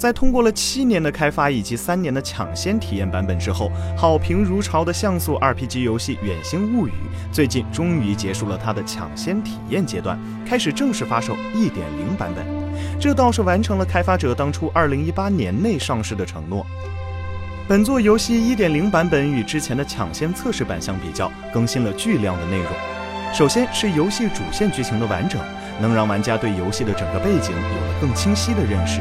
在通过了七年的开发以及三年的抢先体验版本之后，好评如潮的像素 RPG 游戏《远星物语》最近终于结束了它的抢先体验阶段，开始正式发售1.0版本。这倒是完成了开发者当初2018年内上市的承诺。本作游戏1.0版本与之前的抢先测试版相比较，更新了巨量的内容。首先是游戏主线剧情的完整，能让玩家对游戏的整个背景有了更清晰的认识。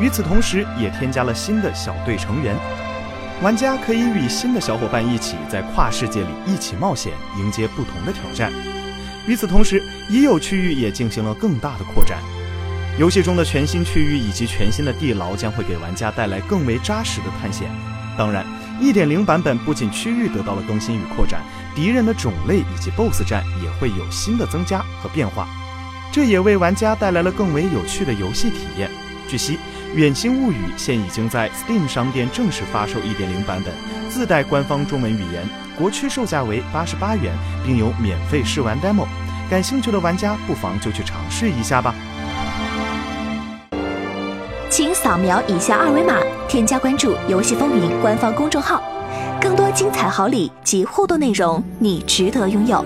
与此同时，也添加了新的小队成员，玩家可以与新的小伙伴一起在跨世界里一起冒险，迎接不同的挑战。与此同时，已有区域也进行了更大的扩展。游戏中的全新区域以及全新的地牢将会给玩家带来更为扎实的探险。当然，1.0版本不仅区域得到了更新与扩展，敌人的种类以及 BOSS 战也会有新的增加和变化，这也为玩家带来了更为有趣的游戏体验。据悉，《远星物语》现已经在 Steam 商店正式发售1.0版本，自带官方中文语言，国区售价为八十八元，并有免费试玩 demo。感兴趣的玩家不妨就去尝试一下吧。请扫描以下二维码，添加关注“游戏风云”官方公众号，更多精彩好礼及互动内容，你值得拥有。